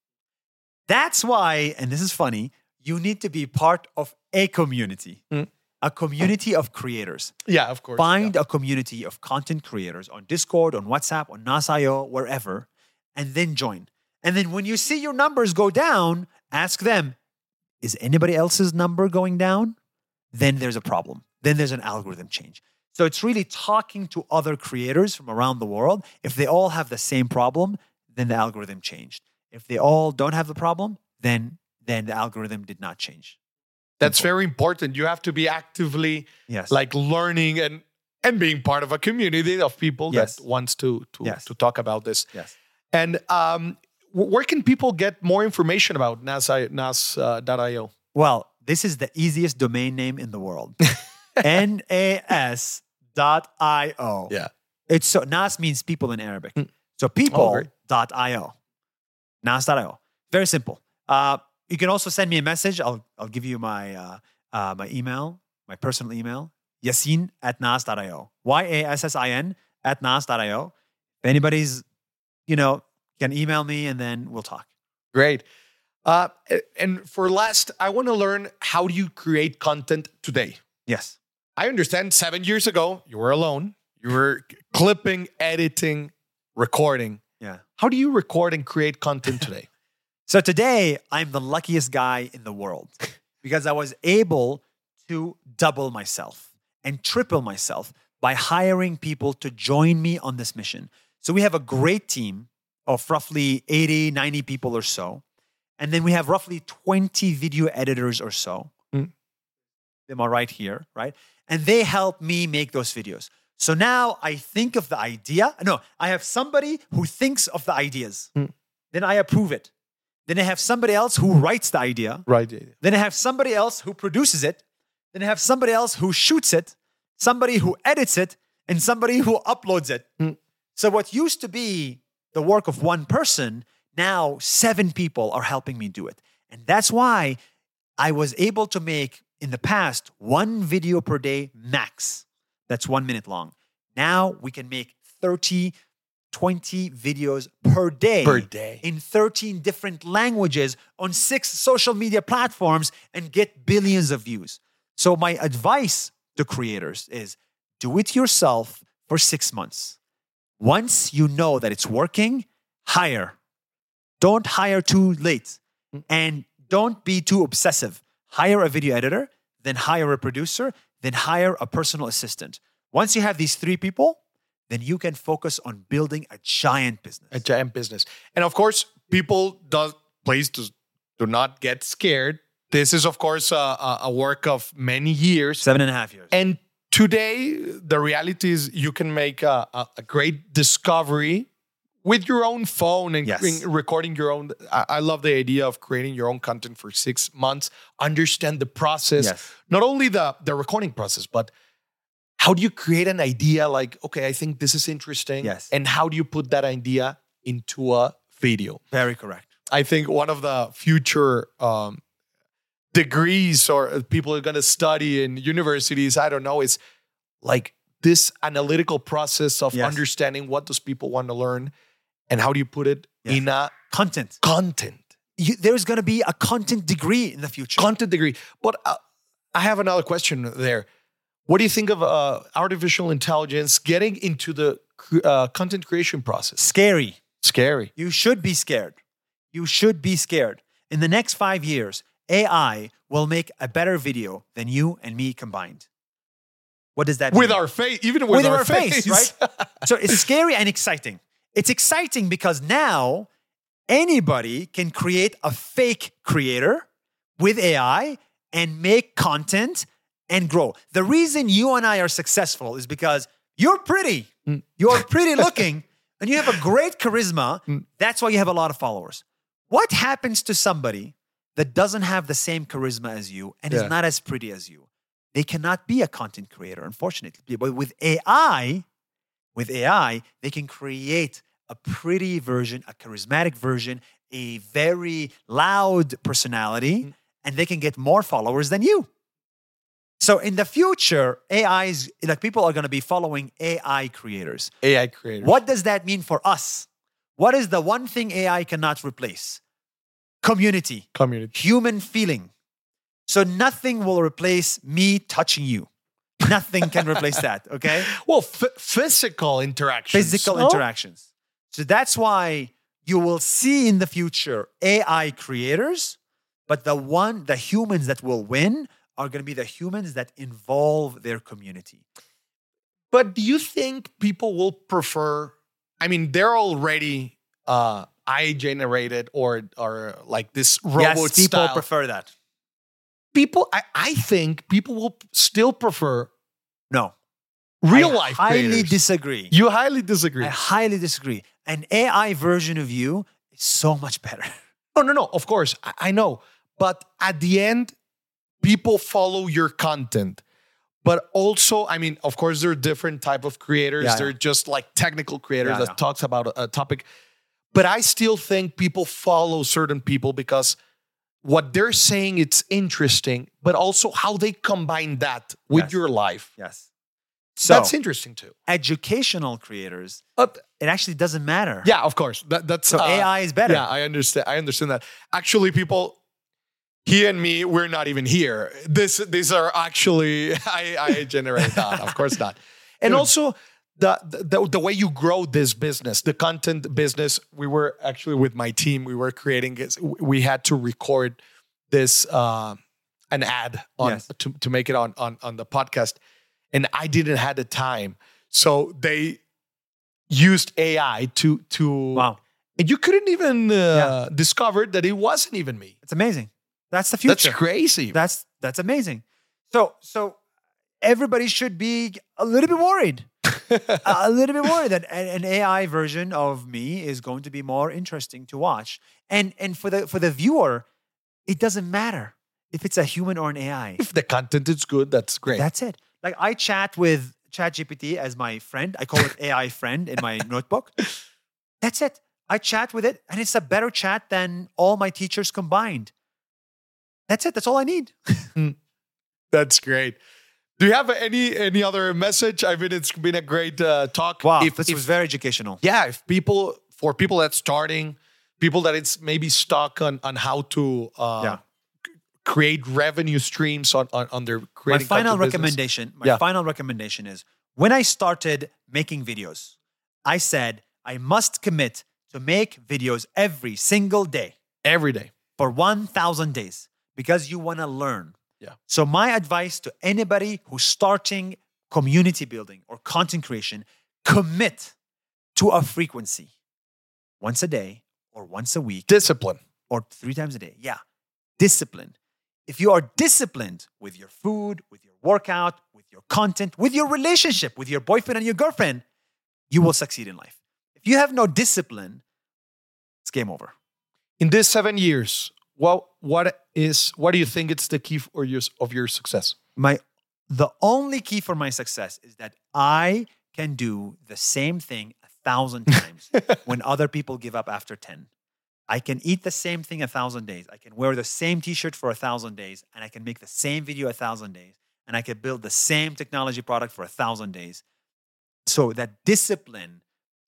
S1: That's why, and this is funny, you need to be part of a community,
S2: Mm.
S1: a community of creators.
S2: Yeah, of course.
S1: Find a community of content creators on Discord, on WhatsApp, on Nas.io, wherever, and then join. And then when you see your numbers go down, ask them, is anybody else's number going down? Then there's a problem. Then there's an algorithm change. So it's really talking to other creators from around the world. If they all have the same problem, then the algorithm changed. If they all don't have the problem, then then the algorithm did not change.
S2: That's
S1: Simple.
S2: very important. You have to be actively
S1: Yes.
S2: like learning and and being part of a community of people
S1: Yes.
S2: that wants to to
S1: Yes.
S2: to talk about this.
S1: yes.
S2: And um, where can people get more information about Nas Nas.io?
S1: Well, this is the easiest domain name in the world. N-A-S dot I-O.
S2: Yeah.
S1: It's so Nas means people in Arabic.
S2: Mm.
S1: So
S2: Oh,
S1: people dot I-O. Nas.io. Very simple. Uh, you can also send me a message. I'll I'll give you my uh, uh, my email, my personal email, Yassin at Nas.io. Y-A-S-S-I-N at Nas.io. If anybody's, you know, can email me and then we'll talk.
S2: Great. Uh, and for last, I want to learn how do you create content today?
S1: Yes.
S2: I understand seven years ago, you were alone. You were clipping, editing recording.
S1: Yeah.
S2: How do you record and create content today?
S1: So today, I'm the luckiest guy in the world because I was able to double myself and triple myself by hiring people to join me on this mission. So we have a great team of roughly 80, 90 people or so. And then we have roughly 20 video editors or so.
S2: Mm.
S1: Them are right here, right? And they help me make those videos. So now I think of the idea. No, I have somebody who thinks of the ideas.
S2: Mm.
S1: Then I approve it. Then I have somebody else who writes the idea.
S2: right.
S1: Then I have somebody else who produces it. Then I have somebody else who shoots it, somebody who edits it, and somebody who uploads it.
S2: Mm.
S1: So what used to be the work of one person, now seven people are helping me do it. And that's why I was able to make in the past one video per day max. That's one minute long. Now we can make 30, 20 videos per day
S2: Per day.
S1: in 13 different languages on six social media platforms and get billions of views. So, my advice to creators is do it yourself for six months. Once you know that it's working, hire. Don't hire too late mm. and don't be too obsessive. Hire a video editor, then hire a producer, then hire a personal assistant. Once you have these three people, then you can focus on building a giant business.
S2: a giant business. And of course, people does please do, do not get scared. This is of course a, a, a work of many years.
S1: Seven and a half years.
S2: And today, the reality is you can make a, a, a great discovery with your own phone and
S1: Yes.
S2: recording your own. I, I love the idea of creating your own content for six months. Understand the process,
S1: Yes.
S2: not only the the recording process, but how do you create an idea? Like, okay, I think this is interesting.
S1: Yes.
S2: And how do you put that idea into a video?
S1: Very correct.
S2: I think one of the future um, degrees or people are going to study in universities, I don't know, It's like this analytical process of
S1: Yes.
S2: understanding what those people want to learn and how do you put it
S1: Yes.
S2: in a
S1: Content.
S2: content
S1: You, there's going to be a content degree in the future.
S2: content degree. But uh, I have another question there. What do you think of uh, artificial intelligence getting into the uh, content creation process?
S1: Scary.
S2: Scary.
S1: You should be scared. You should be scared. In the next five years, AI will make a better video than you and me combined. What does that
S2: With
S1: mean?
S2: With our face, even with,
S1: with
S2: our,
S1: our face,
S2: face,
S1: right? so it's scary and exciting. It's exciting because now anybody can create a fake creator with AI and make content and grow. The reason you and I are successful is because you're pretty, mm. you're pretty looking, and you have a great charisma. Mm. That's why you have a lot of followers. What happens to somebody that doesn't have the same charisma as you and
S2: Yeah.
S1: is not as pretty as you? They cannot be a content creator, unfortunately. But with AI, with AI, they can create a pretty version, a charismatic version, a very loud personality, mm. and they can get more followers than you. So in the future, AIs, like people are going to be following AI creators.
S2: AI creators.
S1: What does that mean for us? What is the one thing AI cannot replace? Community,
S2: community?
S1: human feeling. So nothing will replace me touching you. Nothing can replace that, okay?
S2: Well, physical interactions.
S1: Physical
S2: no?
S1: interactions. So that's why you will see in the future AI creators, but the one, the humans that will win are going to be the humans that involve their community.
S2: But do you think people will prefer? I mean, they're already uh, AI generated or or like this robot
S1: yes, people
S2: style.
S1: prefer that.
S2: people, I, I think people will still prefer
S1: No,
S2: real
S1: I
S2: life.
S1: highly
S2: creators.
S1: disagree.
S2: you highly disagree.
S1: I highly disagree. An AI version of you is so much better.
S2: No, no, no. Of course, I, I know. But at the end, people follow your content. But also, I mean, of course, there are different type of creators.
S1: Yeah,
S2: They're
S1: yeah.
S2: just like technical creators
S1: Yeah,
S2: that talks about a topic. But I still think people follow certain people because what they're saying it's interesting, but also how they combine that with
S1: Yes.
S2: your life.
S1: Yes. So
S2: That's interesting too.
S1: educational creators,
S2: Uh,
S1: it actually doesn't matter.
S2: yeah, of course. That, that's
S1: So
S2: uh,
S1: AI is better.
S2: Yeah, I understand. I understand that. Actually, people, he and me, we're not even here. This, these are actually I, I generate that. Of course not. And
S1: Dude.
S2: also, the, the the way you grow this business, the content business. We were actually with my team. We were creating. We had to record this uh, an ad on
S1: Yes.
S2: to to make it on on on the podcast, and I didn't have the time, so they used AI to to
S1: Wow.
S2: and you couldn't even uh, discover that it wasn't even me.
S1: It's amazing. That's the future.
S2: That's crazy.
S1: That's that's amazing. So so everybody should be a little bit worried. a little bit worried that an an AI version of me is going to be more interesting to watch. And and for the for the viewer, it doesn't matter if it's a human or an AI.
S2: if the content is good, that's great.
S1: That's it. Like I chat with ChatGPT as my friend. I call it AI friend in my notebook. That's it. I chat with it, and it's a better chat than all my teachers combined. That's it. That's all I need. Hmm.
S2: That's great. Do you have any any other message? I mean, it's been a great uh, talk.
S1: Wow,
S2: If-
S1: this
S2: if-
S1: was very educational.
S2: yeah. If people for people that's starting, people that it's maybe stuck on on how to uh,
S1: Yeah.
S2: c- create revenue streams on on, on their
S1: My final
S2: business.
S1: recommendation. My
S2: Yeah.
S1: final recommendation is when I started making videos, I said I must commit to make videos every single day
S2: every day.
S1: for 1,000 days because you want to learn.
S2: Yeah.
S1: So, my advice to anybody who's starting community building or content creation, commit to a frequency once a day or once a week
S2: Discipline.
S1: or three times a day. Yeah. Discipline. If you are disciplined with your food, with your workout, with your content, with your relationship, with your boyfriend and your girlfriend, you will succeed in life. If you have no discipline, it's game over.
S2: In these seven years, what what is what do you think it's the key for your of your success?
S1: my the only key for my success is that I can do the same thing a thousand times when other people give up after 10. I can eat the same thing a thousand days. I can wear the same t-shirt for a thousand days, and I can make the same video a thousand days, and I can build the same technology product for a thousand days. So that discipline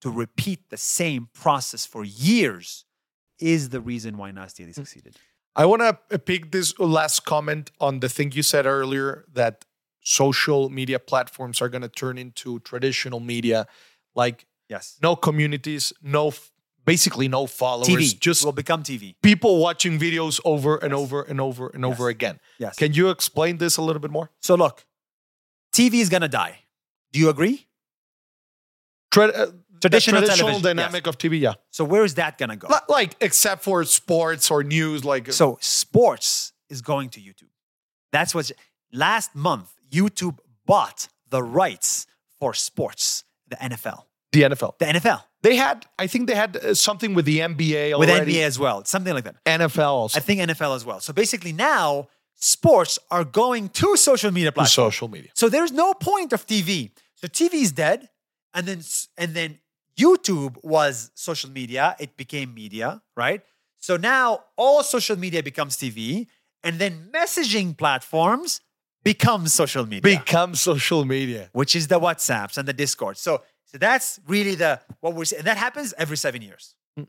S1: to repeat the same process for years is the reason why Nas Daily mm. succeeded.
S2: I want to pick this last comment on the thing you said earlier that social media platforms are going to turn into traditional media, like
S1: Yes.
S2: no communities, no basically no followers,
S1: TV
S2: just
S1: will become TV.
S2: people watching videos over and over and over and over again.
S1: Yes.
S2: Can you explain this a little bit more?
S1: So look, TV is gonna die. Do you agree?
S2: Tra- uh,
S1: Traditional
S2: traditional dynamic of TV, yeah.
S1: So where is that gonna go?
S2: Li- Like except for sports or news, like
S1: So sports is going to YouTube. That's what last month. YouTube bought the rights for sports, the NFL,
S2: the NFL.
S1: the NFL
S2: They had, I think they had uh, something with the NBA already. with.
S1: NBA as well, something like that.
S2: NFL also.
S1: I think NFL as well. So basically now sports are going to social media
S2: to
S1: platforms.
S2: social media.
S1: So there's no point of TV. So TV is dead, and then and then YouTube was social media. It became media, right? So now all social media becomes TV, and then messaging platforms become social media,
S2: Become social media.
S1: which is the WhatsApps and the Discord. So so that's really the what we're saying. And that happens every seven years. Hmm.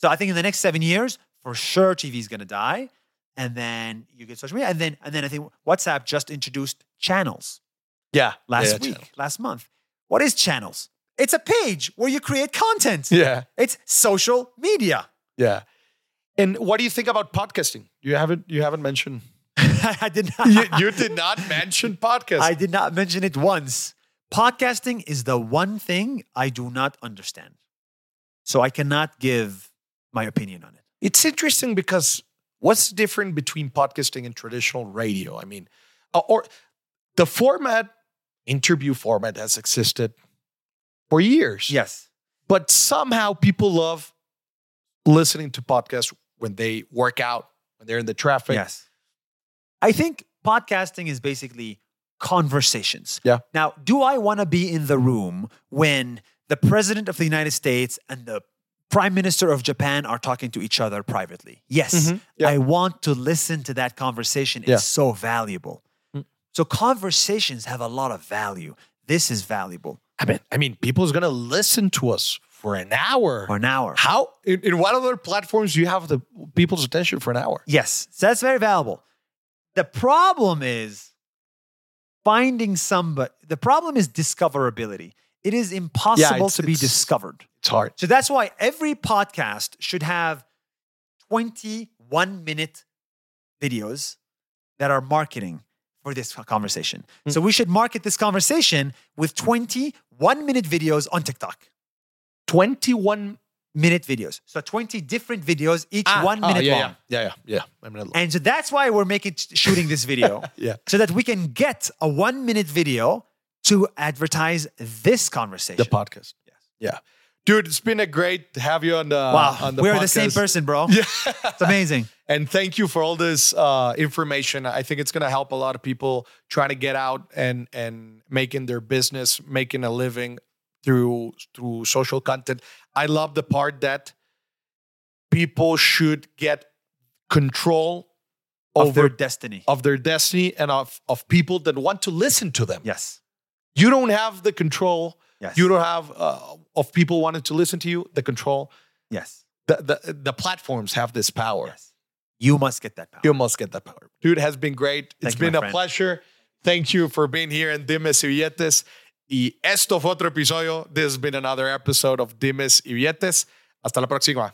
S1: So I think in the next seven years, for sure, TV is gonna die. And then you get social media. And then and then I think WhatsApp just introduced channels
S2: Yeah.
S1: last
S2: yeah,
S1: week,
S2: channel.
S1: last month. What is channels? It's a page where you create content.
S2: Yeah.
S1: It's social media.
S2: Yeah. And what do you think about podcasting? You haven't you haven't mentioned
S1: I did not
S2: you, you did not mention podcasting.
S1: I did not mention it once. Podcasting is the one thing I do not understand. So I cannot give my opinion on it.
S2: it's interesting because what's different between podcasting and traditional radio? I mean, uh, or the format, interview format has existed for years.
S1: Yes.
S2: But somehow people love listening to podcasts when they work out, when they're in the traffic.
S1: Yes. I think podcasting is basically conversations.
S2: Yeah.
S1: Now, do I want to be in the room when the president of the United States and the prime minister of Japan are talking to each other privately? Yes.
S2: Mhm. Yeah.
S1: I want to listen to that conversation. It's
S2: Yeah.
S1: so valuable.
S2: Mm.
S1: So conversations have a lot of value. This is valuable
S2: I mean, I mean, people's gonna listen to us for an hour.
S1: for an hour.
S2: How in, in what other platforms do you have the people's attention for an hour?
S1: Yes, so that's very valuable. The problem is finding somebody. The problem is discoverability. it is impossible
S2: it's-
S1: to be discovered.
S2: It's hard.
S1: So that's why every podcast should have 21 minute videos that are marketing for this conversation.
S2: Hmm.
S1: So we should market this conversation with 21 minute videos on TikTok.
S2: 21
S1: Minute videos. So 20 different videos, each
S2: Ah,
S1: one
S2: oh,
S1: minute
S2: yeah,
S1: long.
S2: Yeah, yeah, yeah. yeah. Long.
S1: And so that's why we're making shooting this video.
S2: Yeah.
S1: So that we can get a one minute video to advertise this conversation.
S2: The podcast. Yes. Yeah. Dude, it's been a great to have you on the
S1: wow.
S2: on the
S1: We're the same person, bro.
S2: Yeah.
S1: It's amazing.
S2: And thank you for all this uh, information. I think it's going to help a lot of people trying to get out and and making their business, making a living through through social content. I love the part that people should get control
S1: Of
S2: over
S1: their destiny.
S2: of their destiny and of of people that want to listen to them.
S1: yes.
S2: You don't have the control.
S1: Yes.
S2: You don't have uh, of people wanting to listen to you. The control.
S1: Yes.
S2: The the the platforms have this power.
S1: Yes. You must get that power.
S2: You must get that power. Dude, it has been great. It's
S1: Thank you,
S2: been a
S1: friend.
S2: pleasure. Thank you for being here in Dimes y Billetes. Y esto fue otro episodio. This has been another episode of Dimes y Billetes. Hasta la próxima.